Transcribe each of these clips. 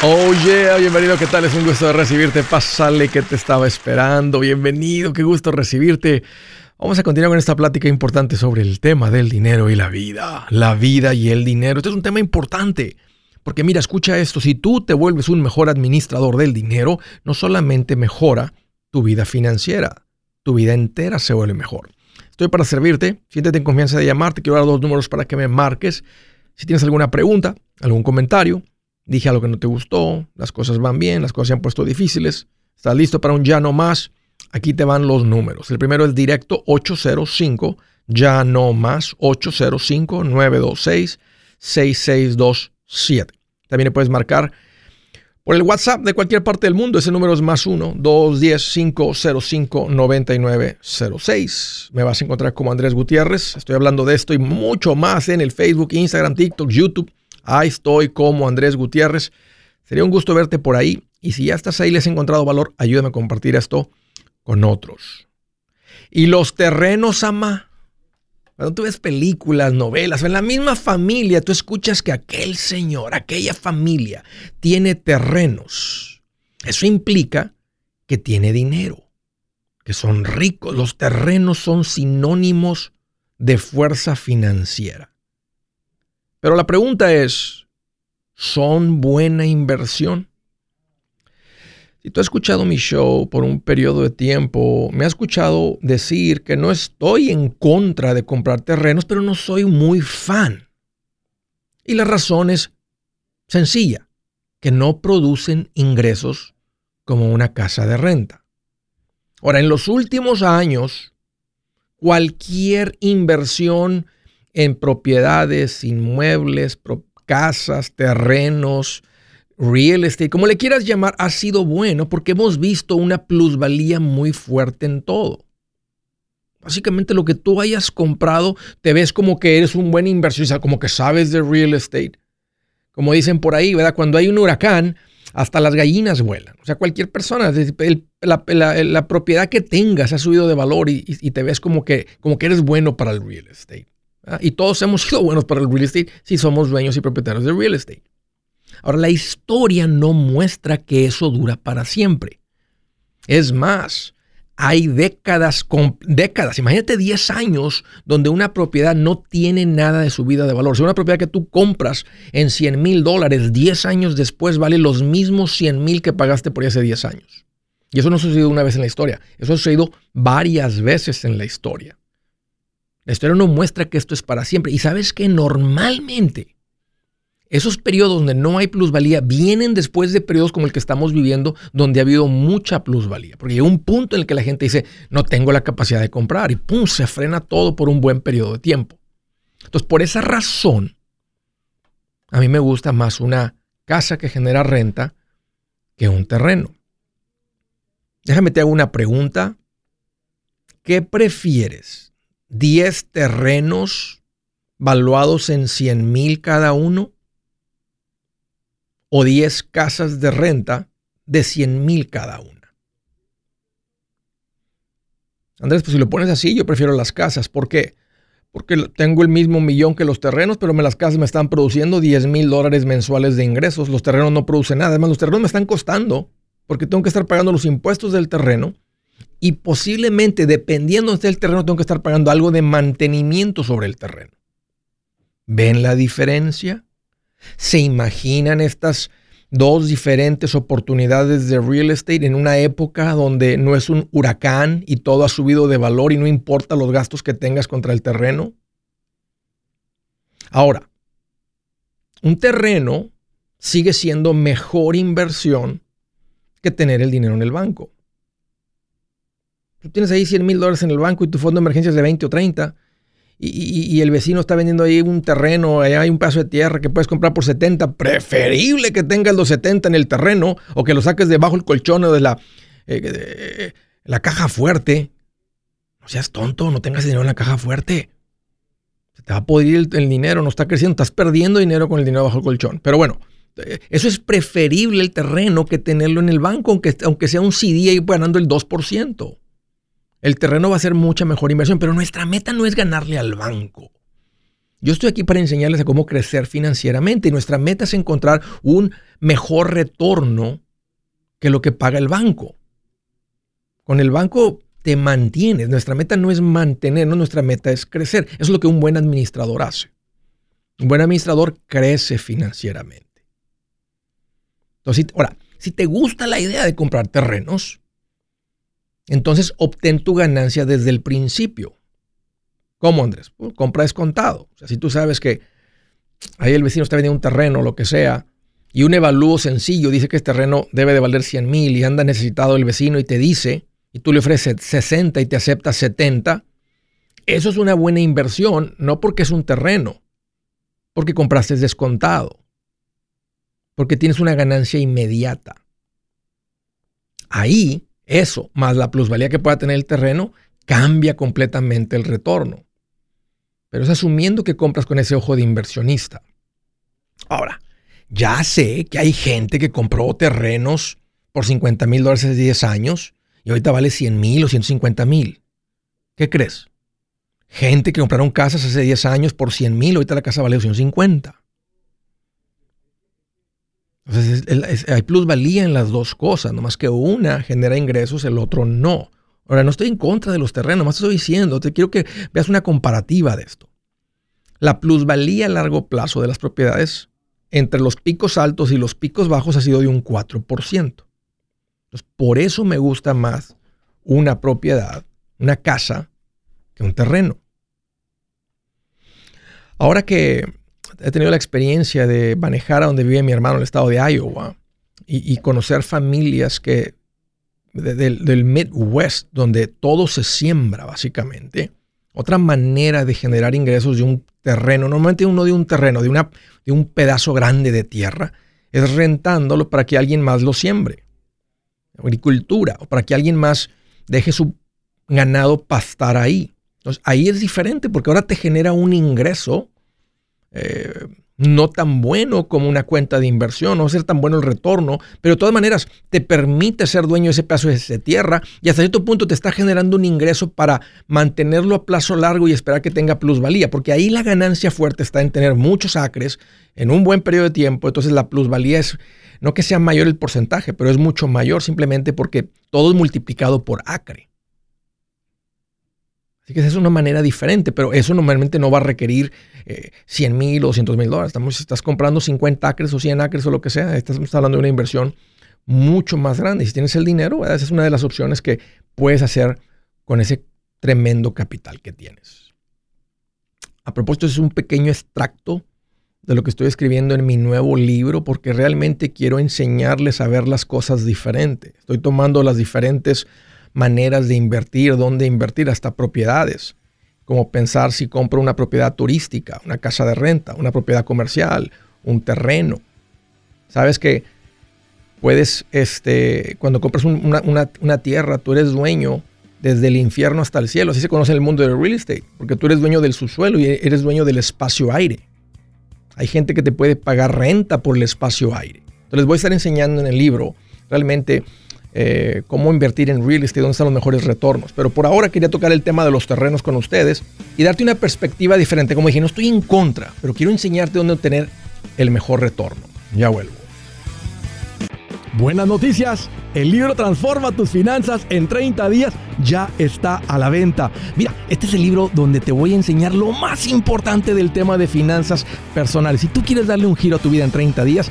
Oh yeah, bienvenido, ¿qué tal? Es un gusto recibirte. Pásale que te estaba esperando. Bienvenido, qué gusto recibirte. Vamos a continuar con esta plática importante sobre el tema del dinero y la vida. La vida y el dinero. Este es un tema importante. Porque mira, escucha esto. Si tú te vuelves un mejor administrador del dinero, no solamente mejora tu vida financiera, tu vida entera se vuelve mejor. Estoy para servirte. Siéntete en confianza de llamarte. Quiero dar dos números para que me marques. Si tienes alguna pregunta, algún comentario, dije algo que no te gustó, las cosas van bien, las cosas se han puesto difíciles, estás listo para un ya no más, aquí te van los números. El primero es directo 805, ya no más 805-926-6627. También puedes marcar por el WhatsApp de cualquier parte del mundo. Ese número es más 1-210-505-9906. Me vas a encontrar como Andrés Gutiérrez. Estoy hablando de esto y mucho más en el Facebook, Instagram, TikTok, YouTube Ahí estoy como Andrés Gutiérrez. Sería un gusto verte por ahí. Y si ya estás ahí les has encontrado valor, ayúdame a compartir esto con otros. Y los terrenos, ama. Cuando tú ves películas, novelas, en la misma familia, tú escuchas que aquel señor, aquella familia, tiene terrenos. Eso implica que tiene dinero, que son ricos. Los terrenos son sinónimos de fuerza financiera. Pero la pregunta es, ¿son buena inversión? Si tú has escuchado mi show por un periodo de tiempo, me has escuchado decir que no estoy en contra de comprar terrenos, pero no soy muy fan. Y la razón es sencilla, que no producen ingresos como una casa de renta. Ahora, en los últimos años, cualquier inversión en propiedades, inmuebles, casas, terrenos, real estate, como le quieras llamar, ha sido bueno porque hemos visto una plusvalía muy fuerte en todo. Básicamente lo que tú hayas comprado, te ves como que eres un buen inversionista, como que sabes de real estate. Como dicen por ahí, ¿verdad? Cuando hay un huracán, hasta las gallinas vuelan. O sea, cualquier persona, la, propiedad que tengas ha subido de valor y, y, te ves como que, como que eres bueno para el real estate. ¿Ah? Y todos hemos sido buenos para el real estate si somos dueños y propietarios de real estate. Ahora, la historia no muestra que eso dura para siempre. Es más, hay décadas, décadas, imagínate 10 años donde una propiedad no tiene nada de subida de valor. Si una propiedad que tú compras en 100 mil dólares, 10 años después vale los mismos 100 mil que pagaste por hace 10 años. Y eso no ha sucedido una vez en la historia, eso ha sucedido varias veces en la historia. La historia no muestra que esto es para siempre. Y sabes que normalmente esos periodos donde no hay plusvalía vienen después de periodos como el que estamos viviendo, donde ha habido mucha plusvalía. Porque llega un punto en el que la gente dice, no tengo la capacidad de comprar y pum, se frena todo por un buen periodo de tiempo. Entonces, por esa razón, a mí me gusta más una casa que genera renta que un terreno. Déjame te hago una pregunta. ¿Qué prefieres? 10 terrenos valuados en 100 mil cada uno o 10 casas de renta de 100 mil cada una. Andrés, pues si lo pones así, yo prefiero las casas. ¿Por qué? Porque tengo el mismo millón que los terrenos, pero las casas me están produciendo 10 mil dólares mensuales de ingresos. Los terrenos no producen nada. Además, los terrenos me están costando porque tengo que estar pagando los impuestos del terreno y posiblemente, dependiendo del terreno, tengo que estar pagando algo de mantenimiento sobre el terreno. ¿Ven la diferencia? ¿Se imaginan estas dos diferentes oportunidades de real estate en una época donde no es un huracán y todo ha subido de valor y no importa los gastos que tengas contra el terreno? Ahora, un terreno sigue siendo mejor inversión que tener el dinero en el banco. Tú tienes ahí 100 mil dólares en el banco y tu fondo de emergencia es de 20 o 30 y, el vecino está vendiendo ahí un terreno, allá hay un pedazo de tierra que puedes comprar por 70, preferible que tengas los 70 en el terreno o que lo saques debajo del colchón o de la, eh, la caja fuerte. No seas tonto, no tengas dinero en la caja fuerte. Se te va a poder el, dinero, no está creciendo, estás perdiendo dinero con el dinero bajo el colchón. Pero bueno, eh, eso es preferible el terreno que tenerlo en el banco, aunque, aunque sea un CD y ganando el 2%. El terreno va a ser mucha mejor inversión, pero nuestra meta no es ganarle al banco. Yo estoy aquí para enseñarles a cómo crecer financieramente y nuestra meta es encontrar un mejor retorno que lo que paga el banco. Con el banco te mantienes. Nuestra meta no es mantenernos, nuestra meta es crecer. Eso es lo que un buen administrador hace. Un buen administrador crece financieramente. Entonces, ahora, si te gusta la idea de comprar terrenos, entonces obtén tu ganancia desde el principio. ¿Cómo, Andrés? Pues, compra descontado. Si tú sabes que ahí el vecino está vendiendo un terreno, lo que sea, y un evalúo sencillo dice que este terreno debe de valer 100 mil y anda necesitado el vecino y te dice, y tú le ofreces 60 y te acepta 70, eso es una buena inversión, no porque es un terreno, porque compraste descontado, porque tienes una ganancia inmediata. Ahí, eso, más la plusvalía que pueda tener el terreno, cambia completamente el retorno. Pero es asumiendo que compras con ese ojo de inversionista. Ahora, ya sé que hay gente que compró terrenos por 50 mil dólares hace 10 años y ahorita vale 100 mil o 150 mil. ¿Qué crees? Gente que compraron casas hace 10 años por 100 mil, ahorita la casa vale 150. Entonces hay plusvalía en las dos cosas, nomás que una genera ingresos, el otro no. Ahora, no estoy en contra de los terrenos, más estoy diciendo, te quiero que veas una comparativa de esto. La plusvalía a largo plazo de las propiedades entre los picos altos y los picos bajos ha sido de un 4%. Entonces, por eso me gusta más una propiedad, una casa, que un terreno. Ahora que he tenido la experiencia de manejar a donde vive mi hermano en el estado de Iowa y, conocer familias que del Midwest, donde todo se siembra básicamente, otra manera de generar ingresos de un terreno, normalmente uno de un terreno, de, una, de un pedazo grande de tierra, es rentándolo para que alguien más lo siembre. Agricultura, o para que alguien más deje su ganado pastar ahí. Entonces ahí es diferente porque ahora te genera un ingreso no tan bueno como una cuenta de inversión, no va a ser tan bueno el retorno, pero de todas maneras te permite ser dueño de ese pedazo de tierra y hasta cierto punto te está generando un ingreso para mantenerlo a plazo largo y esperar que tenga plusvalía, porque ahí la ganancia fuerte está en tener muchos acres en un buen periodo de tiempo, entonces la plusvalía es no que sea mayor el porcentaje, pero es mucho mayor simplemente porque todo es multiplicado por acre. Así que esa es una manera diferente, pero eso normalmente no va a requerir 100 eh, mil o 200 mil dólares. Estamos, estás comprando 50 acres o 100 acres o lo que sea. Estás hablando de una inversión mucho más grande. Si tienes el dinero, esa es una de las opciones que puedes hacer con ese tremendo capital que tienes. A propósito, es un pequeño extracto de lo que estoy escribiendo en mi nuevo libro porque realmente quiero enseñarles a ver las cosas diferentes. Estoy tomando las diferentes maneras de invertir, dónde invertir, hasta propiedades, como pensar si compro una propiedad turística, una casa de renta, una propiedad comercial, un terreno. Sabes que puedes, este, cuando compras una, tierra, tú eres dueño desde el infierno hasta el cielo. Así se conoce el mundo del real estate, porque tú eres dueño del subsuelo y eres dueño del espacio aire. Hay gente que te puede pagar renta por el espacio aire. Les voy a estar enseñando en el libro realmente eh, cómo invertir en real estate, dónde están los mejores retornos. Pero por ahora quería tocar el tema de los terrenos con ustedes y darte una perspectiva diferente. Como dije, no estoy en contra, pero quiero enseñarte dónde obtener el mejor retorno. Ya vuelvo. Buenas noticias. El libro Transforma tus finanzas en 30 días ya está a la venta. Mira, este es el libro donde te voy a enseñar lo más importante del tema de finanzas personales. Si tú quieres darle un giro a tu vida en 30 días,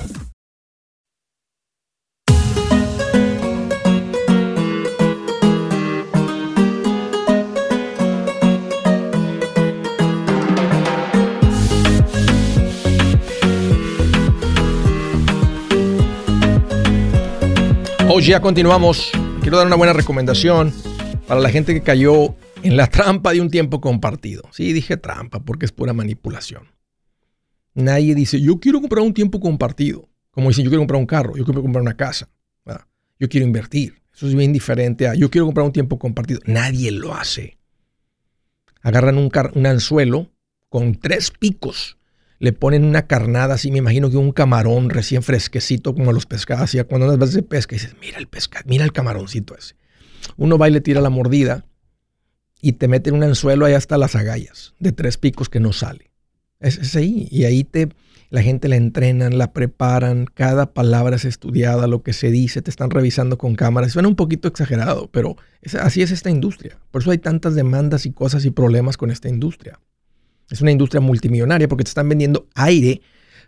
Ya continuamos. Quiero dar una buena recomendación para la gente que cayó en la trampa de un tiempo compartido. Sí, dije trampa porque es pura manipulación. Nadie dice, yo quiero comprar un tiempo compartido. Como dicen, yo quiero comprar un carro, yo quiero comprar una casa, yo quiero invertir. Eso es bien diferente a, yo quiero comprar un tiempo compartido. Nadie lo hace. Agarran un anzuelo con tres picos le ponen una carnada así, me imagino que un camarón recién fresquecito como los pescados, así cuando unas veces de pesca dices, mira el pescado, mira el camaroncito ese. Uno va y le tira la mordida y te mete en un anzuelo ahí hasta las agallas de tres picos que no sale. Es, es, ahí. Y ahí te, la gente la entrenan, la preparan, cada palabra es estudiada, lo que se dice, te están revisando con cámaras. Suena un poquito exagerado, pero así es esta industria. Por eso hay tantas demandas y cosas y problemas con esta industria. Es una industria multimillonaria porque te están vendiendo aire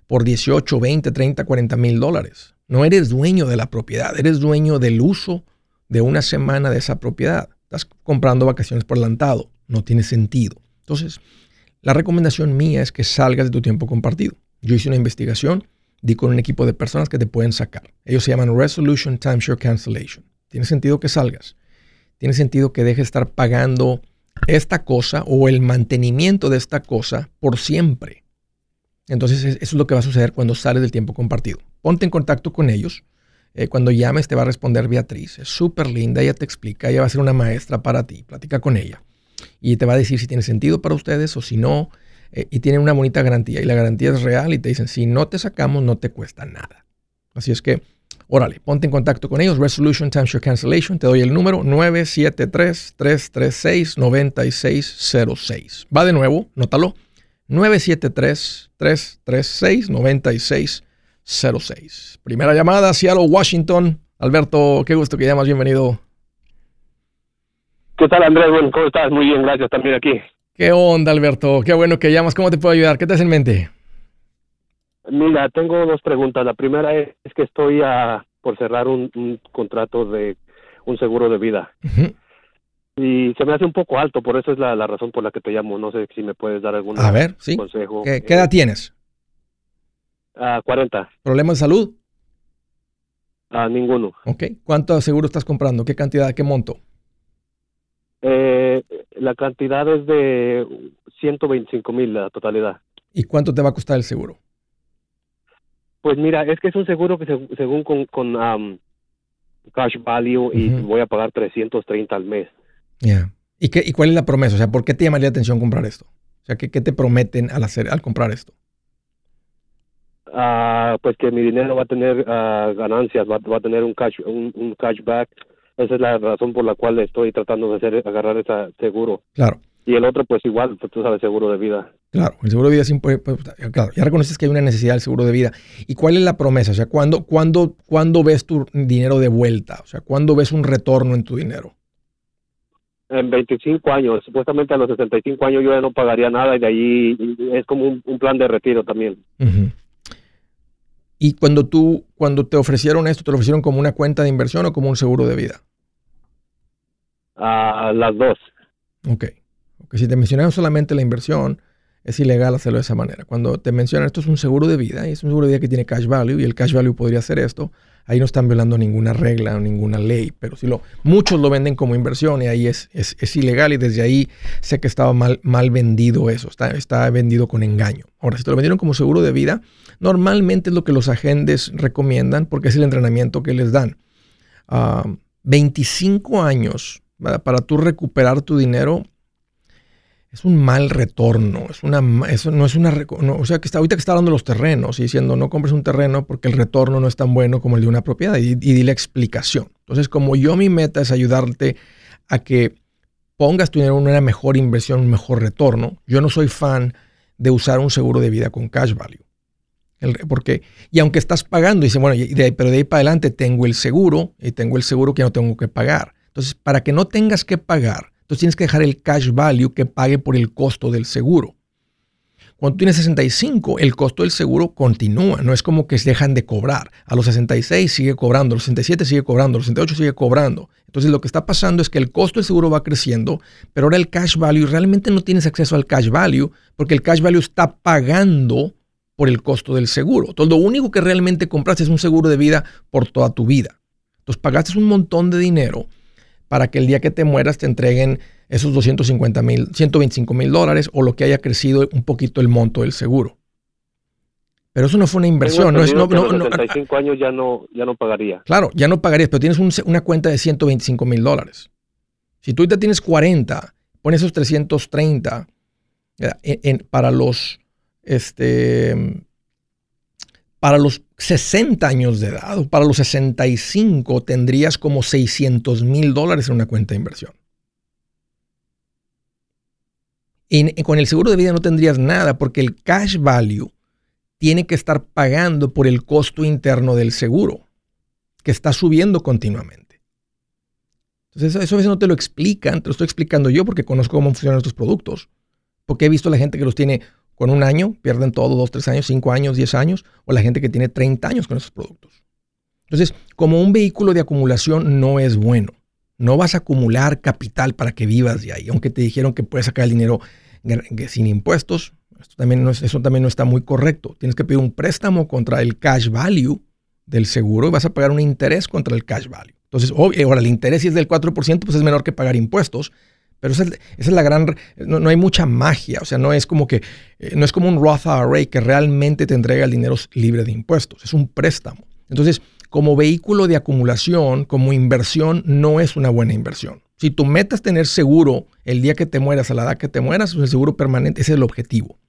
por 18, 20, 30, 40 mil dólares. No eres dueño de la propiedad, eres dueño del uso de una semana de esa propiedad. Estás comprando vacaciones por adelantado. No tiene sentido. Entonces, la recomendación mía es que salgas de tu tiempo compartido. Yo hice una investigación, di con un equipo de personas que te pueden sacar. Ellos se llaman Resolution Timeshare Cancellation. Tiene sentido que salgas. Tiene sentido que dejes de estar pagando esta cosa o el mantenimiento de esta cosa por siempre. Entonces eso es lo que va a suceder cuando sales del tiempo compartido. Ponte en contacto con ellos. Eh, cuando llames te va a responder Beatriz. Es súper linda, ella te explica, ella va a ser una maestra para ti. Platica con ella. Y te va a decir si tiene sentido para ustedes o si no. Eh, y tiene una bonita garantía. Y la garantía es real y te dicen, si no te sacamos, no te cuesta nada. Así es que Órale, ponte en contacto con ellos. Resolution Timeshare Cancellation. Te doy el número 973-336-9606. Va de nuevo, nótalo. 973-336-9606. Primera llamada, Seattle, Washington. Alberto, qué gusto que llamas. Bienvenido. ¿Qué tal, Andrés? Bueno, ¿cómo estás? Muy bien, gracias también aquí. ¿Qué onda, Alberto? Qué bueno que llamas. ¿Cómo te puedo ayudar? ¿Qué te hace en mente? Mira, tengo dos preguntas. La primera es, que estoy a, por cerrar un, contrato de un seguro de vida. Y se me hace un poco alto, por eso es la, razón por la que te llamo. No sé si me puedes dar algún consejo. ¿Qué, edad tienes? A 40. ¿Problemas de salud? A ninguno. Ok. ¿Cuánto seguro estás comprando? ¿Qué cantidad? ¿Qué monto? Eh, la cantidad es de 125 mil la totalidad. ¿Y cuánto te va a costar el seguro? Pues mira, es que es un seguro que según con, con cash value y voy a pagar 330 al mes. Ya. ¿Y, qué, ¿Y cuál es la promesa? O sea, ¿por qué te llamaría la atención comprar esto? O sea, ¿qué, qué te prometen al, hacer, al comprar esto? Ah, pues que mi dinero va a tener uh, ganancias, va, va, a tener un cash, un, un cashback. Esa es la razón por la cual estoy tratando de hacer, agarrar ese seguro. Claro. Y el otro, pues igual, pues, tú sabes, seguro de vida. Claro, el seguro de vida es importante. Pues, claro, ya reconoces que hay una necesidad del seguro de vida. ¿Y cuál es la promesa? O sea, ¿cuándo, cuándo, ¿cuándo ves tu dinero de vuelta? O sea, ¿cuándo ves un retorno en tu dinero? En 25 años. Supuestamente a los 65 años yo ya no pagaría nada y de ahí es como un, plan de retiro también. ¿Y cuando tú, cuando te ofrecieron esto, te lo ofrecieron como una cuenta de inversión o como un seguro de vida? A las dos. Ok. Porque si te mencionaron solamente la inversión, es ilegal hacerlo de esa manera. Cuando te mencionan esto es un seguro de vida, y es un seguro de vida que tiene cash value, y el cash value podría ser esto, ahí no están violando ninguna regla o ninguna ley, pero si lo, muchos lo venden como inversión y ahí es, es, ilegal y desde ahí sé que estaba mal, mal vendido eso, está, está vendido con engaño. Ahora, si te lo vendieron como seguro de vida, normalmente es lo que los agentes recomiendan porque es el entrenamiento que les dan. 25 ah, años para tú recuperar tu dinero es un mal retorno. Es una, eso no es una. o sea, que está, ahorita que está hablando de los terrenos y diciendo no compres un terreno porque el retorno no es tan bueno como el de una propiedad y, y di la explicación. Entonces, como yo mi meta es ayudarte a que pongas tu dinero en una mejor inversión, un mejor retorno, yo no soy fan de usar un seguro de vida con cash value. porque, y aunque estás pagando, dice, bueno, pero de ahí para adelante tengo el seguro y tengo el seguro que no tengo que pagar. Entonces, para que no tengas que pagar, entonces tienes que dejar el cash value que pague por el costo del seguro. Cuando tienes 65, el costo del seguro continúa, no es como que dejan de cobrar. A los 66 sigue cobrando, a los 67 sigue cobrando, a los 68 sigue cobrando. Entonces lo que está pasando es que el costo del seguro va creciendo, pero ahora el cash value realmente no tienes acceso al cash value porque el cash value está pagando por el costo del seguro. Entonces lo único que realmente compraste es un seguro de vida por toda tu vida. Entonces pagaste un montón de dinero para que el día que te mueras te entreguen esos 250 mil, 125 mil dólares o lo que haya crecido un poquito el monto del seguro. Pero eso no fue una inversión. No es, no, no, 75 años ya no, ya no pagaría. Claro, ya no pagarías, pero tienes una cuenta de 125 mil dólares. Si tú ya tienes 40, pones esos 330 para los este, para los 60 años de edad para los 65 tendrías como 600 mil dólares en una cuenta de inversión. Y con el seguro de vida no tendrías nada porque el cash value tiene que estar pagando por el costo interno del seguro, que está subiendo continuamente. Entonces, eso a veces no te lo explican, te lo estoy explicando yo porque conozco cómo funcionan estos productos, porque he visto a la gente que los tiene con un año, pierden todo, dos, tres años, cinco años, diez años, o la gente que tiene 30 años con esos productos. Entonces, como un vehículo de acumulación no es bueno. No vas a acumular capital para que vivas de ahí, aunque te dijeron que puedes sacar el dinero sin impuestos. Esto también no eso también no está muy correcto. Tienes que pedir un préstamo contra el cash value del seguro y vas a pagar un interés contra el cash value. Entonces, ahora el interés si es del 4%, pues es menor que pagar impuestos, pero esa es, la gran, no, hay mucha magia, o sea, no es como que, eh, no es como un Roth IRA que realmente te entrega el dinero libre de impuestos, es un préstamo. Entonces, como vehículo de acumulación, como inversión, no es una buena inversión. Si tu meta es tener seguro el día que te mueras, a la edad que te mueras, pues el seguro permanente, ese es el objetivo.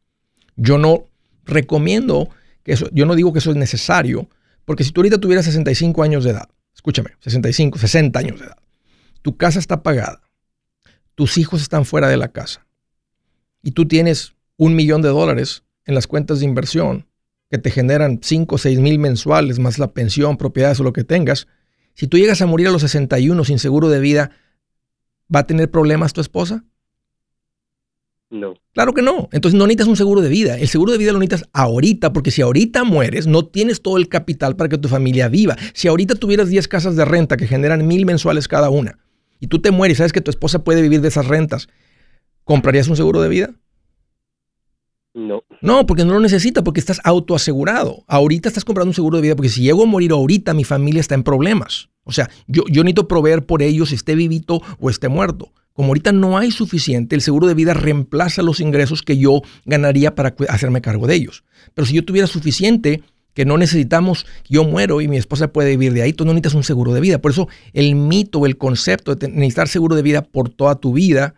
Yo no recomiendo que eso, yo no digo que eso es necesario, porque si tú ahorita tuvieras 65 años de edad, escúchame, 65, 60 años de edad, tu casa está pagada, tus hijos están fuera de la casa y tú tienes un millón de dólares en las cuentas de inversión que te generan 5 o 6 mil mensuales más la pensión, propiedades o lo que tengas, si tú llegas a morir a los 61 sin seguro de vida, ¿va a tener problemas tu esposa? No. Claro que no. Entonces no necesitas un seguro de vida. El seguro de vida lo necesitas ahorita, porque si ahorita mueres, no tienes todo el capital para que tu familia viva. Si ahorita tuvieras 10 casas de renta que generan mil mensuales cada una, y tú te mueres y sabes que tu esposa puede vivir de esas rentas, ¿comprarías un seguro de vida? No. No, porque no lo necesita, porque estás autoasegurado. Ahorita estás comprando un seguro de vida, porque si llego a morir ahorita, mi familia está en problemas. O sea, yo, yo necesito proveer por ellos, esté vivito o esté muerto. Como ahorita no hay suficiente, el seguro de vida reemplaza los ingresos que yo ganaría para hacerme cargo de ellos. Pero si yo tuviera suficiente, que no necesitamos, yo muero y mi esposa puede vivir de ahí, tú no necesitas un seguro de vida. Por eso el mito, el concepto de necesitar seguro de vida por toda tu vida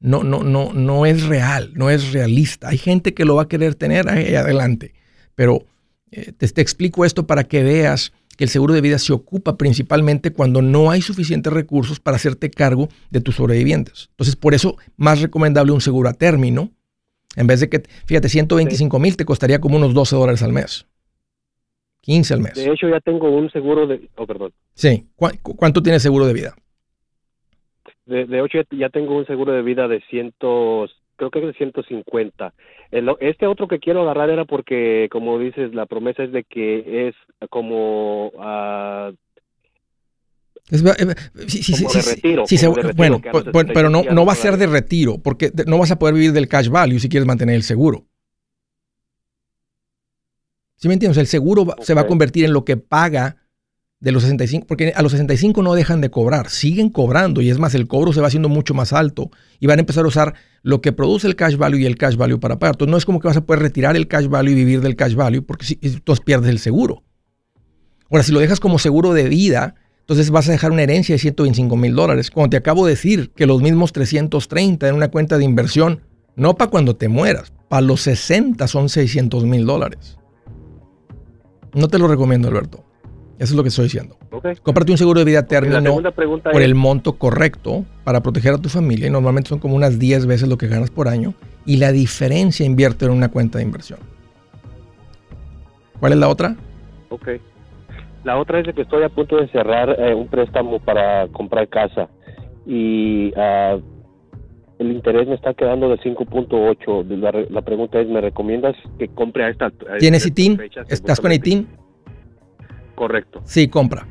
no, no, no, no es real, no es realista. Hay gente que lo va a querer tener ahí adelante, pero eh, te, te explico esto para que veas que el seguro de vida se ocupa principalmente cuando no hay suficientes recursos para hacerte cargo de tus sobrevivientes. Entonces, por eso, más recomendable un seguro a término, en vez de que, fíjate, 125 mil te costaría como unos 12 dólares al mes. 15 al mes. De hecho, ya tengo un seguro de... Oh, perdón. Sí. ¿Cuánto tiene seguro de vida? De, de hecho, ya tengo un seguro de vida de cientos, creo que es de 150. El, este otro que quiero agarrar era porque, como dices, la promesa es de que es como... Uh, es, sí, sí, sí, sí, bueno, pero no, no va a ser de retiro, porque no vas a poder vivir del cash value si quieres mantener el seguro. ¿Sí me entiendes? El seguro se va a convertir en lo que paga de los 65, porque a los 65 no dejan de cobrar, siguen cobrando y es más, el cobro se va haciendo mucho más alto y van a empezar a usar lo que produce el cash value y el cash value para pagar. Entonces no es como que vas a poder retirar el cash value y vivir del cash value porque si, tú pierdes el seguro. Ahora, si lo dejas como seguro de vida, entonces vas a dejar una herencia de 125 mil dólares. Cuando te acabo de decir que los mismos 330 en una cuenta de inversión, no para cuando te mueras, para los 60 son 600 mil dólares. No te lo recomiendo, Alberto. Eso es lo que estoy diciendo. Cómprate un seguro de vida término por el monto correcto para proteger a tu familia y normalmente son como unas 10 veces lo que ganas por año y la diferencia invierte en una cuenta de inversión. ¿Cuál es la otra? Ok. La otra es de que estoy a punto de cerrar eh, un préstamo para comprar casa y uh, el interés me está quedando de 5.8. La, la, pregunta es, ¿me recomiendas que compre a esta... ¿Tienes ITIN? ¿Estás con ITIN? Correcto. Sí, compra.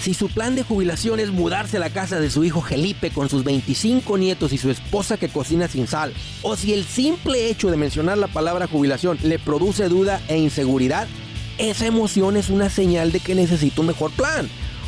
Si su plan de jubilación es mudarse a la casa de su hijo Felipe con sus 25 nietos y su esposa que cocina sin sal, o si el simple hecho de mencionar la palabra jubilación le produce duda e inseguridad, esa emoción es una señal de que necesita un mejor plan.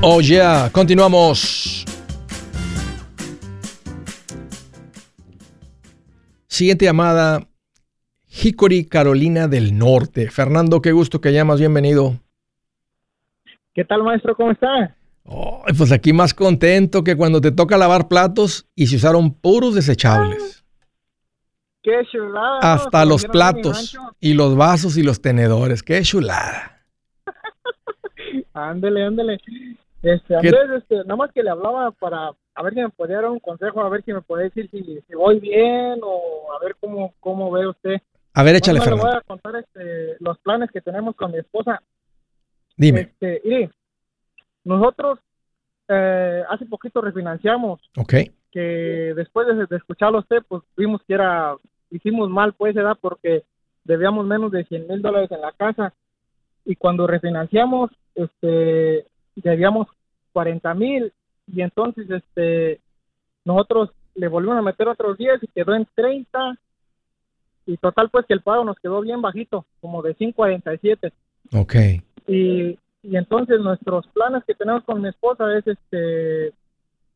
Oh yeah, continuamos. Siguiente llamada, Hickory, Carolina del Norte. Fernando, qué gusto que llamas, bienvenido. ¿Qué tal, maestro? ¿Cómo está? pues aquí más contento que cuando te toca lavar platos y se usaron puros desechables. ¡Qué chulada! Hasta los platos y los vasos y los tenedores. ¡Qué chulada! ándele, ándele. Este, Andrés, este, nada más que le hablaba para a ver si me podía dar un consejo, a ver si me puede decir si, voy bien o a ver cómo, cómo ve usted. A ver, échale, Fernando. Le voy a contar este, los planes que tenemos con mi esposa. Dime. Este, y nosotros eh, hace poquito refinanciamos. Ok. Que después de, escucharlo a usted, pues vimos que era, hicimos mal, pues, edad, porque debíamos menos de 100 mil dólares en la casa. Y cuando refinanciamos, este, debíamos 40 mil y entonces este nosotros le volvimos a meter otros 10 y quedó en 30 y total pues que el pago nos quedó bien bajito, como de 5.47. Ok. Y, y entonces nuestros planes que tenemos con mi esposa es este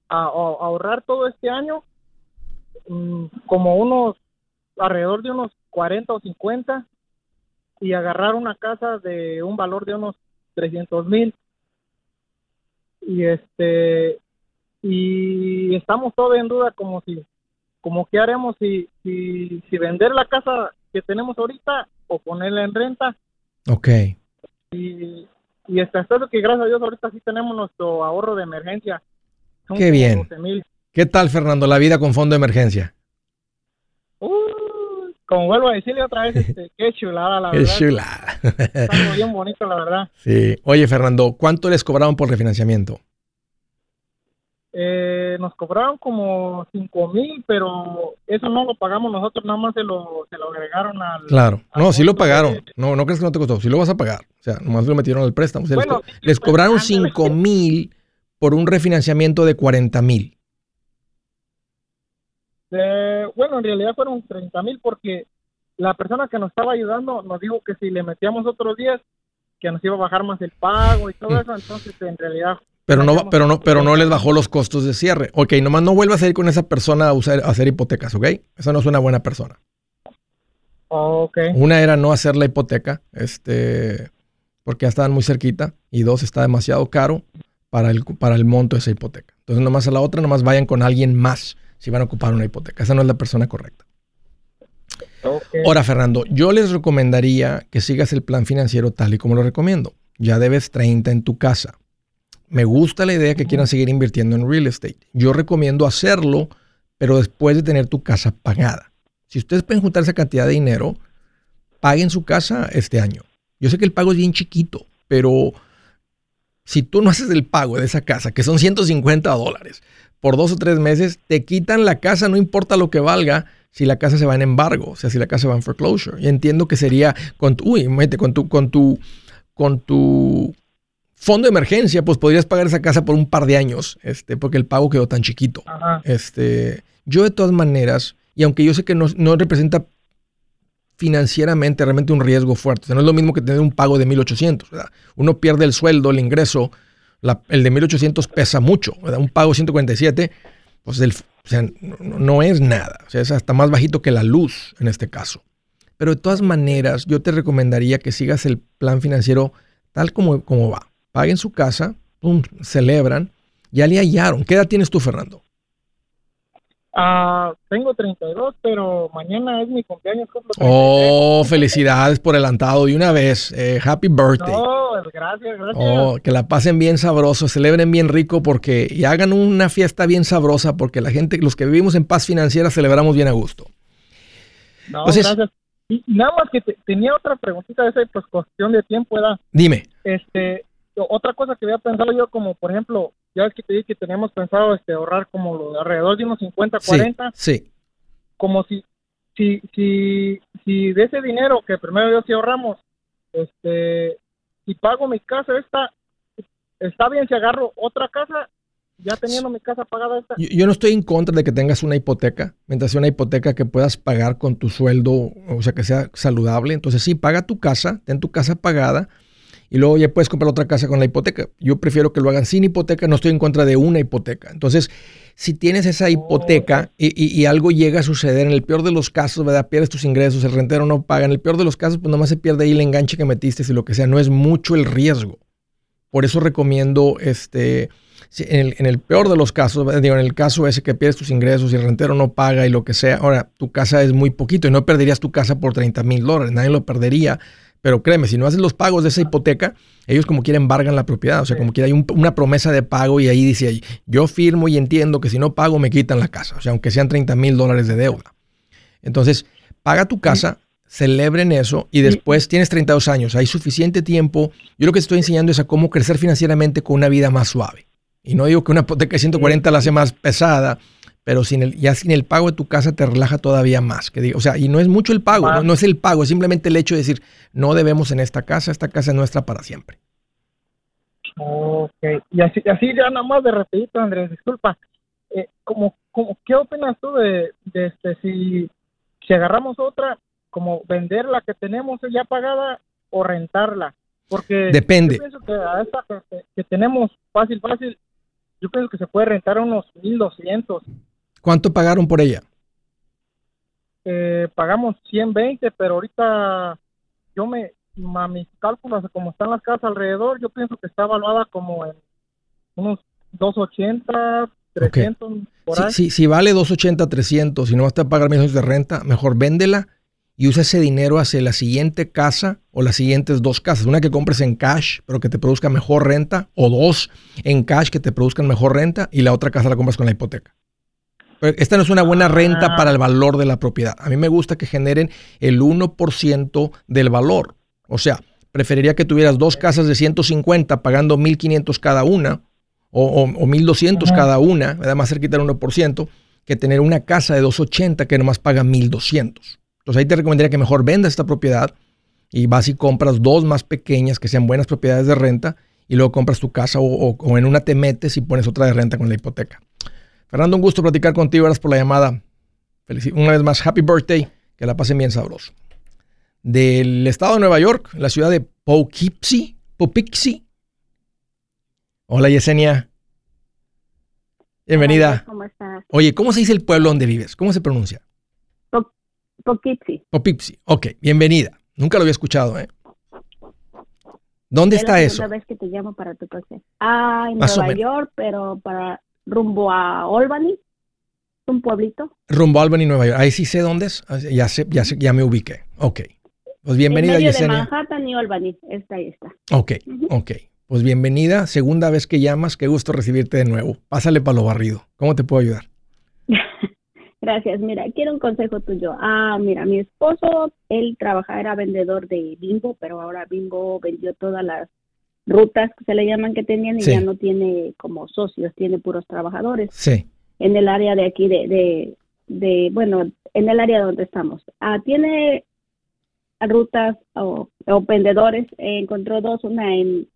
ahorrar todo este año mm, como unos alrededor de unos 40 o 50 y agarrar una casa de un valor de unos 300 mil y este y estamos todos en duda como si como qué haremos si, si, si vender la casa que tenemos ahorita o ponerla en renta. Ok. Y y todo que gracias a Dios ahorita sí tenemos nuestro ahorro de emergencia. Qué bien. qué tal Fernando la vida con fondo de emergencia como vuelvo a decirle otra vez, este, qué chulada, la verdad. Qué chulada. Está bien bonito, la verdad. Sí. Oye, Fernando, ¿cuánto les cobraron por refinanciamiento? Eh, nos cobraron como 5 mil, pero eso no lo pagamos nosotros, nada más se lo, se lo agregaron al... Claro, no, sí lo pagaron. No, no crees que no te costó, sí lo vas a pagar. O sea, nomás lo metieron al préstamo. les, cobraron 5 mil por un refinanciamiento de 40 mil. Eh, bueno, en realidad fueron 30 mil porque la persona que nos estaba ayudando nos dijo que si le metíamos otros 10, que nos iba a bajar más el pago y todo mm. eso, entonces en realidad... Pero no, pero no, pero no les bajó los costos de cierre. Ok, nomás no vuelvas a ir con esa persona a, usar, a hacer hipotecas, ¿ok? Esa no es una buena persona. Okay. Una era no hacer la hipoteca, este, porque ya estaban muy cerquita, y dos, está demasiado caro para el, para el monto de esa hipoteca. Entonces, nomás a la otra, nomás vayan con alguien más si van a ocupar una hipoteca. Esa no es la persona correcta. Ahora, Fernando, yo les recomendaría que sigas el plan financiero tal y como lo recomiendo. Ya debes 30 en tu casa. Me gusta la idea que quieran seguir invirtiendo en real estate. Yo recomiendo hacerlo, pero después de tener tu casa pagada. Si ustedes pueden juntar esa cantidad de dinero, paguen su casa este año. Yo sé que el pago es bien chiquito, pero si tú no haces el pago de esa casa, que son 150 dólares, por dos o tres meses, te quitan la casa, no importa lo que valga, si la casa se va en embargo, o sea, si la casa va en foreclosure. Y entiendo que sería con tu, uy, mete, con tu, con tu, con tu fondo de emergencia, pues podrías pagar esa casa por un par de años, este, porque el pago quedó tan chiquito. Este, yo de todas maneras, y aunque yo sé que no, no, representa financieramente realmente un riesgo fuerte, o sea, no es lo mismo que tener un pago de 1800, ¿verdad? Uno pierde el sueldo, el ingreso, el de 1800 pesa mucho, ¿verdad? Un pago de 147, pues el, o sea, no, es nada. O sea, es hasta más bajito que la luz en este caso. Pero de todas maneras, yo te recomendaría que sigas el plan financiero tal como, como va. Paguen su casa, pum, celebran, ya le hallaron. ¿Qué edad tienes tú, Fernando? Ah, tengo 32, pero mañana es mi cumpleaños. Oh, felicidades por adelantado y una vez. Eh, happy birthday. Oh, gracias, gracias. Oh, que la pasen bien sabroso, celebren bien rico porque y hagan una fiesta bien sabrosa porque la gente, los que vivimos en paz financiera, celebramos bien a gusto. No, gracias. Y nada más que tenía otra preguntita de esa pues, cuestión de tiempo, ¿verdad? Dime. Este, otra cosa que había pensado yo, como por ejemplo, ya es que te dije que teníamos pensado este, ahorrar como lo, alrededor de unos 50, 40. Sí, Como si, si, si, si de ese dinero que primero yo sí ahorramos, este, si pago mi casa esta, está bien si agarro otra casa, ya teniendo mi casa pagada esta. Yo, no estoy en contra de que tengas una hipoteca, mientras sea una hipoteca que puedas pagar con tu sueldo, o sea, que sea saludable. Entonces sí, paga tu casa, ten tu casa pagada y luego ya puedes comprar otra casa con la hipoteca. Yo prefiero que lo hagan sin hipoteca, no estoy en contra de una hipoteca. Entonces, si tienes esa hipoteca y, algo llega a suceder, en el peor de los casos, ¿verdad? Pierdes tus ingresos, el rentero no paga, en el peor de los casos, pues nomás se pierde ahí el enganche que metiste y lo que sea, no es mucho el riesgo. Por eso recomiendo, este, en el, peor de los casos, digo, en el caso ese que pierdes tus ingresos y el rentero no paga y lo que sea, ahora tu casa es muy poquito y no perderías tu casa por 30 mil dólares, nadie lo perdería pero créeme, si no haces los pagos de esa hipoteca, ellos como quieren embargan la propiedad. O sea, como quiera hay una promesa de pago y ahí dice, yo firmo y entiendo que si no pago me quitan la casa. O sea, aunque sean 30 mil dólares de deuda. Entonces, paga tu casa, celebren eso y después tienes 32 años. Hay suficiente tiempo. Yo lo que estoy enseñando es a cómo crecer financieramente con una vida más suave. Y no digo que una hipoteca de 140 la hace más pesada, pero sin el, ya sin el pago de tu casa te relaja todavía más. Que diga, o sea, y no es mucho el pago, ¿no? es el pago, es simplemente el hecho de decir, no debemos en esta casa, esta casa es nuestra para siempre. Ok, y así, así ya nada más de rapidito, Andrés, disculpa. Eh, como, como, ¿Qué opinas tú de, de este, si, si agarramos otra, como vender la que tenemos ya pagada o rentarla? Porque Depende. yo pienso que a esta que, que tenemos fácil, fácil, yo pienso que se puede rentar unos 1200 ¿Cuánto pagaron por ella? Eh, pagamos 120, pero ahorita yo me, a mis cálculos, como están las casas alrededor, yo pienso que está evaluada como en unos 280, 300 por ahí. Si, si, vale 280, 300 y no vas a pagar meses de renta, mejor véndela y usa ese dinero hacia la siguiente casa o las siguientes dos casas. Una que compres en cash, pero que te produzca mejor renta, o dos en cash que te produzcan mejor renta y la otra casa la compras con la hipoteca. Esta no es una buena renta ah. para el valor de la propiedad. A mí me gusta que generen el 1% del valor. O sea, preferiría que tuvieras dos casas de 150 pagando 1.500 cada una o, o, 1.200 cada una, más cerquita del 1%, que tener una casa de 280 que nomás paga 1.200. Entonces ahí te recomendaría que mejor vendas esta propiedad y vas y compras dos más pequeñas que sean buenas propiedades de renta y luego compras tu casa o, o en una te metes y pones otra de renta con la hipoteca. Fernando, un gusto platicar contigo. Gracias por la llamada. Una vez más, happy birthday. Que la pasen bien sabroso. Del estado de Nueva York, la ciudad de Poughkeepsie. Poughkeepsie. Hola, Yesenia. Bienvenida. ¿Cómo estás? Oye, ¿cómo se dice el pueblo donde vives? ¿Cómo se pronuncia? Poughkeepsie. Poughkeepsie. Ok, bienvenida. Nunca lo había escuchado, ¿eh? ¿Dónde está eso? vez que te llamo para tu Ah, en Nueva York, pero para rumbo a Albany, un pueblito. Rumbo a Albany, Nueva York. Ahí sí sé dónde es. Ah, ya sé, ya sé, ya me ubiqué. Ok. Pues bienvenida, en medio Yesenia. de Manhattan y Albany, está ahí está. Ok, ok. Pues bienvenida, segunda vez que llamas, qué gusto recibirte de nuevo. Pásale para lo barrido. ¿Cómo te puedo ayudar? Gracias. Mira, quiero un consejo tuyo. Ah, mira, mi esposo, él trabajaba, era vendedor de Bimbo, pero ahora Bimbo vendió todas las rutas que se le llaman que tenían y Sí. ya no tiene como socios, tiene puros trabajadores Sí. en el área de aquí de, de, de bueno, en el área donde estamos. Ah, tiene rutas o, o vendedores, eh, encontró dos, una en,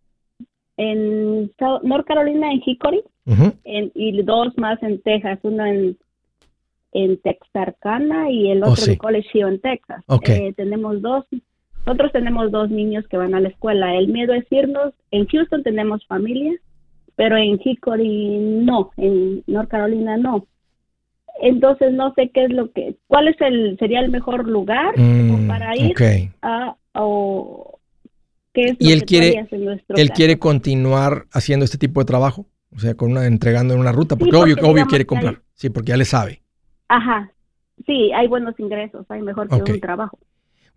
en South- North Carolina, en Hickory, en- y dos más en Texas, una en, en Texarkana y el Oh, otro sí. en College Hill, en Texas. Ok. Eh, tenemos dos, nosotros tenemos dos niños que van a la escuela. El miedo es irnos, en Houston tenemos familia, pero en Hickory no, en North Carolina no. Entonces no sé qué es lo que, cuál es el, sería el mejor lugar Mm, para ir ok. a, o qué es ¿Y él que quiere- harías en nuestro ¿Él caso? quiere continuar haciendo este tipo de trabajo? O sea, con una, entregando en una ruta, porque, Sí, obvio, porque obvio quiere hay- comprar. Sí, porque ya le sabe. Ajá, sí, hay buenos ingresos, hay mejor que un trabajo.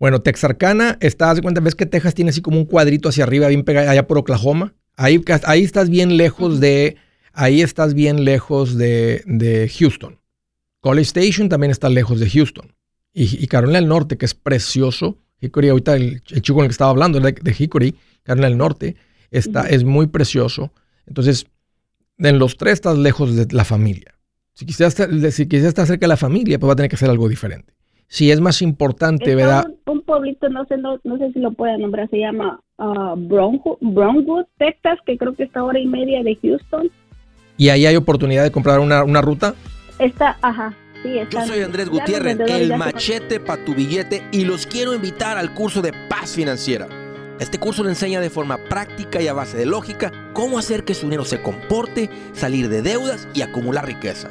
Bueno, Texarkana, está, haz de cuenta, ves que Texas tiene así como un cuadrito hacia arriba, bien pegado, allá por Oklahoma. Ahí, ahí estás bien lejos de, ahí estás bien lejos de, de Houston. College Station también está lejos de Houston. Y, y Carolina del Norte, que es precioso. Hickory, ahorita el, el chico con el que estaba hablando de, de Hickory, Carolina del Norte, está, es muy precioso. Entonces, en los tres estás lejos de la familia. Si quisieras, si quisieras estar cerca de la familia, pues va a tener que hacer algo diferente. Si es más importante, Está ¿verdad? un, un pueblito, no sé, no, no sé si lo pueda nombrar, se llama ah, Brownwood, Brownwood, Texas, que creo que está a hora y media de Houston. Y ahí hay oportunidad de comprar una, una ruta. Está, ajá, sí, Yo está. soy Andrés Gutiérrez, el machete para tu billete y los quiero invitar al curso de paz financiera. Este curso le enseña de forma práctica y a base de lógica cómo hacer que su dinero se comporte, salir de deudas y acumular riqueza.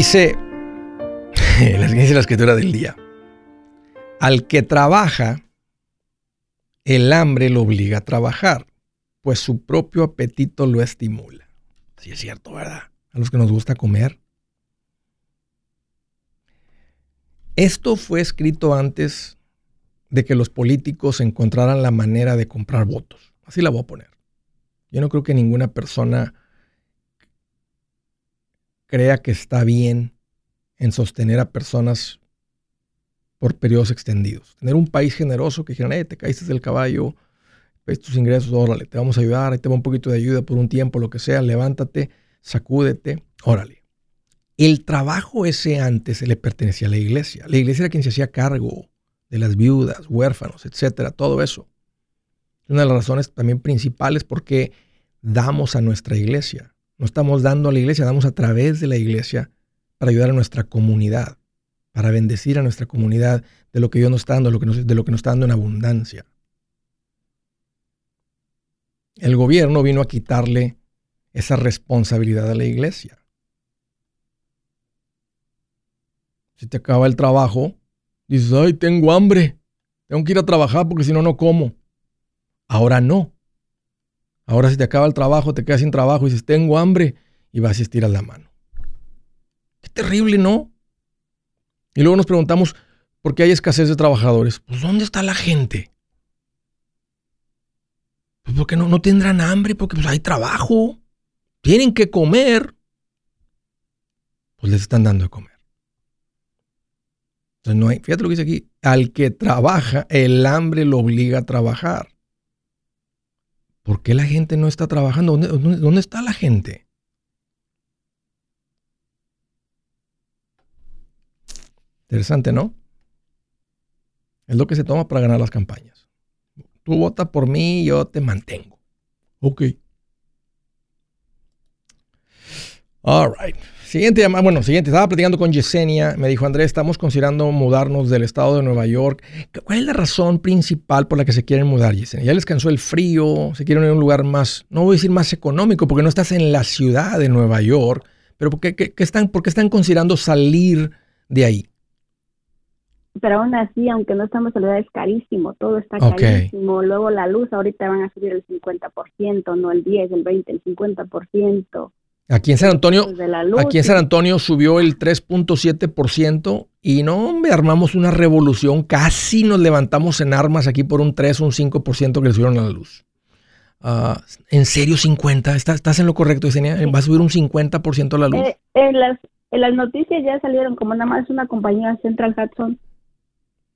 Dice, dice la escritura del día, al que trabaja, el hambre lo obliga a trabajar, pues su propio apetito lo estimula. Sí es cierto, ¿verdad? A los que nos gusta comer. Esto fue escrito antes de que los políticos encontraran la manera de comprar votos. Así la voy a poner. Yo no creo que ninguna persona crea que está bien en sostener a personas por periodos extendidos. Tener un país generoso que dijeran, eh, te caíste del caballo, ves tus ingresos, órale, te vamos a ayudar, ahí te va un poquito de ayuda por un tiempo, lo que sea, levántate, sacúdete, órale. El trabajo ese antes se le pertenecía a la iglesia. La iglesia era quien se hacía cargo de las viudas, huérfanos, etcétera, todo eso. Es una de las razones también principales por qué damos a nuestra iglesia. No estamos dando a la iglesia, damos a través de la iglesia para ayudar a nuestra comunidad, para bendecir a nuestra comunidad de lo que Dios nos está dando, de lo que nos, está dando en abundancia. El gobierno vino a quitarle esa responsabilidad a la iglesia. Si te acaba el trabajo, dices, ay, tengo hambre, tengo que ir a trabajar porque si no, no como. Ahora no. Ahora si te acaba el trabajo, te quedas sin trabajo y dices, tengo hambre, y vas y estiras la mano. Qué terrible, ¿no? Y luego nos preguntamos, ¿por qué hay escasez de trabajadores? Pues ¿dónde está la gente? Pues porque no, no tendrán hambre, porque pues hay trabajo, tienen que comer, pues les están dando de comer. Entonces no hay, fíjate lo que dice aquí, al que trabaja, el hambre lo obliga a trabajar. ¿Por qué la gente no está trabajando? ¿Dónde, está la gente? Interesante, ¿no? Es lo que se toma para ganar las campañas. Tú votas por mí, yo te mantengo. Ok. All right. Siguiente llamada, bueno, siguiente, estaba platicando con Yesenia, me dijo Andrés, estamos considerando mudarnos del estado de Nueva York. ¿Cuál es la razón principal por la que se quieren mudar, Yesenia? ¿Ya les cansó el frío? ¿Se quieren ir a un lugar más, no voy a decir más económico, porque no estás en la ciudad de Nueva York, pero ¿por qué, están, por qué están considerando salir de ahí? Pero aún así, aunque no estamos en la ciudad, es carísimo, todo está carísimo. Luego la luz, ahorita van a subir el 50%, no el 10, el 20, el 50%. Aquí en San Antonio, aquí en San Antonio subió el 3.7% y no, hombre, armamos una revolución, casi nos levantamos en armas aquí por un 3 un 5% que le subieron a la luz. Ah, ¿En serio 50? ¿Estás, ¿Estás, en lo correcto, Yesenia? ¿Va a subir un 50% la luz? Eh, en, las, en las noticias ya salieron, como nada más una compañía Central Hudson,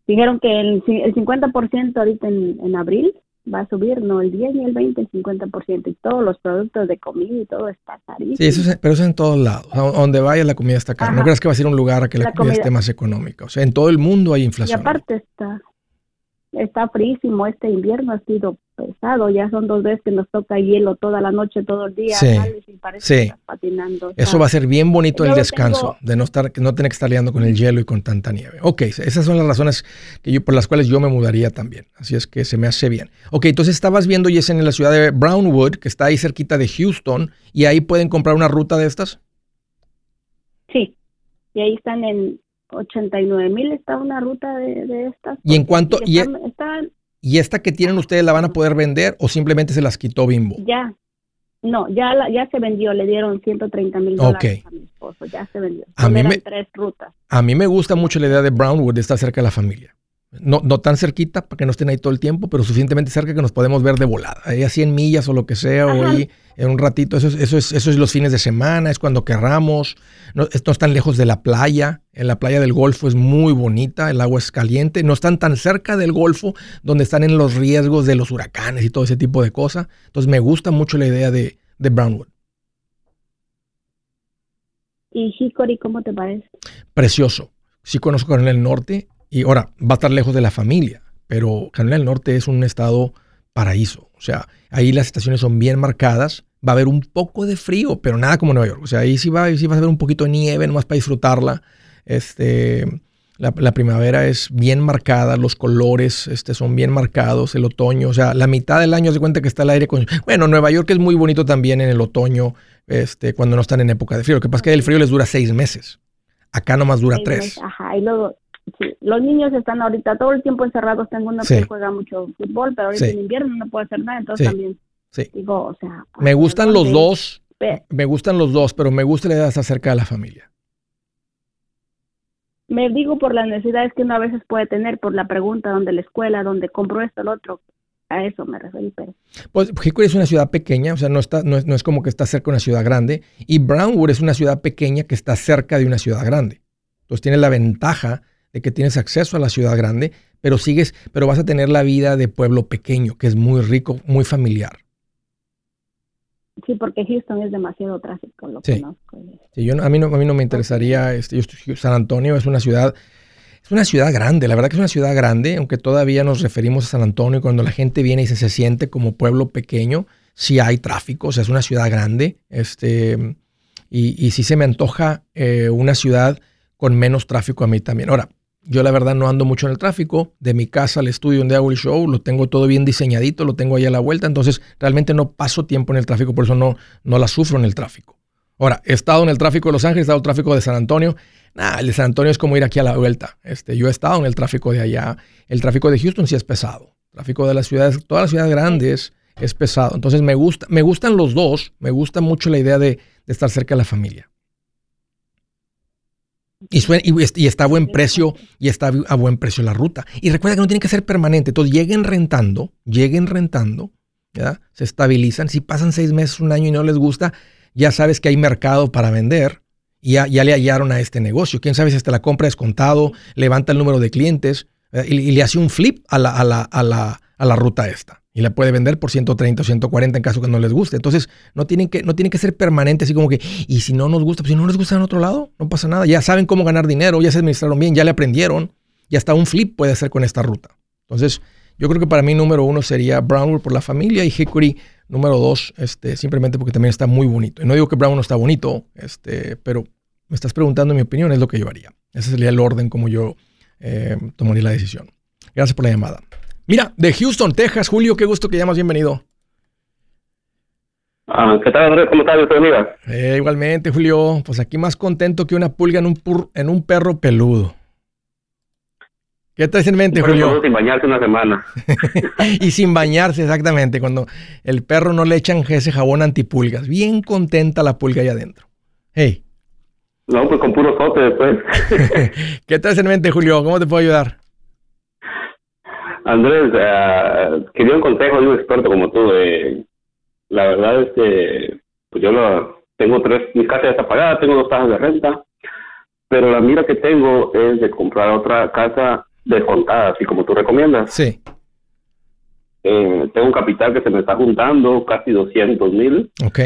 dijeron que el, el 50% ahorita en, en abril va a subir, no el 10 ni el 20, el 50%. Y todos los productos de comida y todo está carísimo. Sí, eso pero eso es en todos lados. donde vaya la comida está cara. No creas que va a ser un lugar a que la, comida, esté más económica. O sea, en todo el mundo hay inflación. Y aparte está, está frísimo. Este invierno ha sido pesado. Ya son dos veces que nos toca hielo toda la noche, todo el día. Sí, sí. patinando. Eso va a ser bien bonito el descanso, de no estar, no tener que estar liando con el hielo y con tanta nieve. Ok, esas son las razones que yo, por las cuales yo me mudaría también. Así es que se me hace bien. Ok, entonces estabas viendo, Yesen, en la ciudad de Brownwood, que está ahí cerquita de Houston, y ahí pueden comprar una ruta de estas. Sí, y ahí están en 89 mil, está una ruta de, estas. ¿Y en cuánto? y e están, ¿Y esta que tienen ustedes la van a poder vender o simplemente se las quitó Bimbo? Ya. No, ya, ya se vendió, le dieron 130 mil dólares a mi esposo, ya se vendió. A mí, me, tres rutas. a mí me gusta mucho la idea de Brownwood de estar cerca de la familia. No, no tan cerquita para que no estén ahí todo el tiempo, pero suficientemente cerca que nos podemos ver de volada. Ahí a 100 millas o lo que sea, o ahí en un ratito. Eso, eso, es, eso es los fines de semana, es cuando querramos. No, no están lejos de la playa. En la playa del Golfo es muy bonita, el agua es caliente. No están tan cerca del Golfo, donde están en los riesgos de los huracanes y todo ese tipo de cosas. Entonces me gusta mucho la idea de, de Brownwood. ¿Y Hickory cómo te parece? Precioso. Sí conozco en el Norte y ahora, va a estar lejos de la familia, pero Carolina del Norte es un estado paraíso. O sea, ahí las estaciones son bien marcadas. Va a haber un poco de frío, pero nada como Nueva York. O sea, ahí sí va, sí va a haber un poquito de nieve, nomás para disfrutarla. Este, la, primavera es bien marcada, los colores este, son bien marcados, el otoño, o sea, la mitad del año se cuenta que está el aire con... Bueno, Nueva York es muy bonito también en el otoño, este, cuando no están en época de frío. Lo que pasa es que el frío les dura seis meses. Acá nomás dura tres. Ajá, y luego Sí, los niños están ahorita todo el tiempo encerrados. Tengo uno que juega mucho fútbol, pero ahorita en invierno no puede hacer nada, entonces también digo, o sea. Me gustan los dos, me gustan los dos, pero me gusta la idea de estar cerca de la familia. Me digo por las necesidades que uno a veces puede tener, por la pregunta, donde la escuela, donde compro esto, el otro. A eso me refiero. Pero... Pues Hickory es una ciudad pequeña, o sea, no, está, no, es, no es como que está cerca de una ciudad grande. Y Brownwood es una ciudad pequeña que está cerca de una ciudad grande. Entonces tiene la ventaja de que tienes acceso a la ciudad grande, pero sigues, pero vas a tener la vida de pueblo pequeño, que es muy rico, muy familiar. Sí, porque Houston es demasiado tráfico, lo sí. conozco. Sí, yo, a, mí no, a mí no me interesaría, este, San Antonio es una ciudad, es una ciudad grande, la verdad que es una ciudad grande, aunque todavía nos referimos a San Antonio, cuando la gente viene y se, se siente como pueblo pequeño, sí hay tráfico, o sea, es una ciudad grande, este, y, y sí se me antoja eh, una ciudad con menos tráfico a mí también. Ahora, yo la verdad no ando mucho en el tráfico. De mi casa al estudio donde hago el show, lo tengo todo bien diseñadito, lo tengo ahí a la vuelta. Entonces realmente no paso tiempo en el tráfico, por eso no, no la sufro en el tráfico. Ahora, he estado en el tráfico de Los Ángeles, he estado en el tráfico de San Antonio. Nah, el de San Antonio es como ir aquí a la vuelta. Este, yo he estado en el tráfico de allá. El tráfico de Houston sí es pesado. El tráfico de las ciudades, todas las ciudades grandes es pesado. Entonces me gusta, me gustan los dos. Me gusta mucho la idea de estar cerca de la familia. Y, está a buen precio, y está a buen precio la ruta. Y recuerda que no tiene que ser permanente. Entonces lleguen rentando, lleguen rentando, se estabilizan. Si pasan seis meses, un año y no les gusta, ya sabes que hay mercado para vender y ya, le hallaron a este negocio. Quién sabe si hasta la compra es contado, levanta el número de clientes y, le hace un flip a la, a, la, a, la, a la ruta esta. Y la puede vender por 130 o 140 en caso que no les guste. Entonces, no tienen que, no tienen que ser permanente, así como que, y si no nos gusta, pues si no les gusta en otro lado, no pasa nada. Ya saben cómo ganar dinero, ya se administraron bien, ya le aprendieron, y hasta un flip puede hacer con esta ruta. Entonces, yo creo que para mí número uno sería Brownwood por la familia y Hickory número dos, este, simplemente porque también está muy bonito. Y no digo que Brown no está bonito, este, pero me estás preguntando mi opinión, es lo que yo haría. Ese sería el orden como yo eh, tomaría la decisión. Gracias por la llamada. Mira, de Houston, Texas, Julio, qué gusto que llamas, bienvenido. Ah, ¿Qué tal, Andrés? ¿Cómo estás? Eh, igualmente, Julio. Pues aquí más contento que una pulga en un, en un perro peludo. ¿Qué traes en mente, Julio? Sin bañarse una semana. y sin bañarse, exactamente. Cuando el perro no le echan ese jabón antipulgas. Bien contenta la pulga ahí adentro. Hey. No, pues con puro sote después. ¿Qué traes en mente, Julio? ¿Cómo te puedo ayudar? Andrés, uh, quería un consejo de un experto como tú. la verdad es que pues yo lo, tengo tres, mi casa ya está pagada, tengo dos tasas de renta, pero la mira que tengo es de comprar otra casa descontada, así como tú recomiendas. Sí. Eh, tengo un capital que se me está juntando, casi 200 mil. Ok.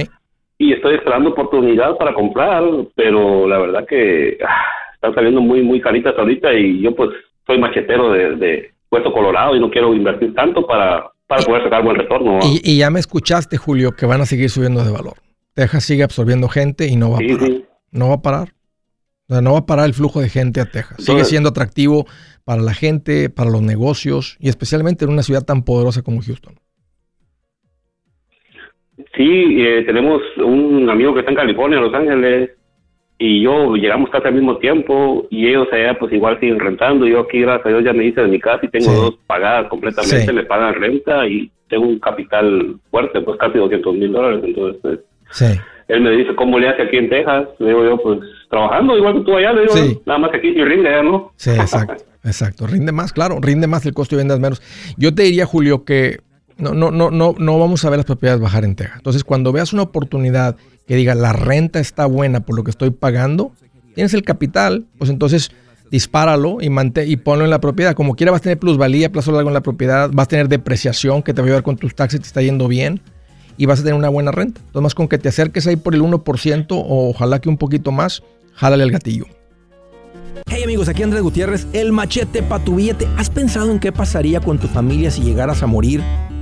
Y estoy esperando oportunidad para comprar, pero la verdad que ah, están saliendo muy, muy caritas ahorita y yo pues soy machetero de, de Puesto Colorado y no quiero invertir tanto para, para poder sacar buen retorno. Y, ya me escuchaste, Julio, que van a seguir subiendo de valor. Texas sigue absorbiendo gente y no va a parar. No va a parar. O sea, no va a parar el flujo de gente a Texas. Sigue siendo atractivo para la gente, para los negocios y especialmente en una ciudad tan poderosa como Houston. Sí, eh, tenemos un amigo que está en California, Los Ángeles, y yo llegamos casi al mismo tiempo y ellos allá pues igual siguen rentando. Yo aquí, gracias a Dios, ya me hice de mi casa y tengo dos pagadas completamente, le pagan renta y tengo un capital fuerte, pues casi 200 mil dólares. Entonces, sí él me dice, ¿cómo le hace aquí en Texas? Le digo yo, pues trabajando igual que tú allá, le digo, nada más que aquí sí rinde, ¿no? Sí, exacto, exacto. Rinde más, claro, rinde más el costo y vendas menos. Yo te diría, Julio, que no, no, no, no, no vamos a ver las propiedades bajar en Texas. Entonces, cuando veas una oportunidad que diga, la renta está buena por lo que estoy pagando, tienes el capital, pues entonces dispáralo y, y ponlo en la propiedad. Como quiera vas a tener plusvalía, plazo largo en la propiedad, vas a tener depreciación que te va a ayudar con tus taxes, te está yendo bien y vas a tener una buena renta. Entonces, más con que te acerques ahí por el 1% o ojalá que un poquito más, jálale el gatillo. Hey amigos, aquí Andrés Gutiérrez, el machete para tu billete. ¿Has pensado en qué pasaría con tu familia si llegaras a morir?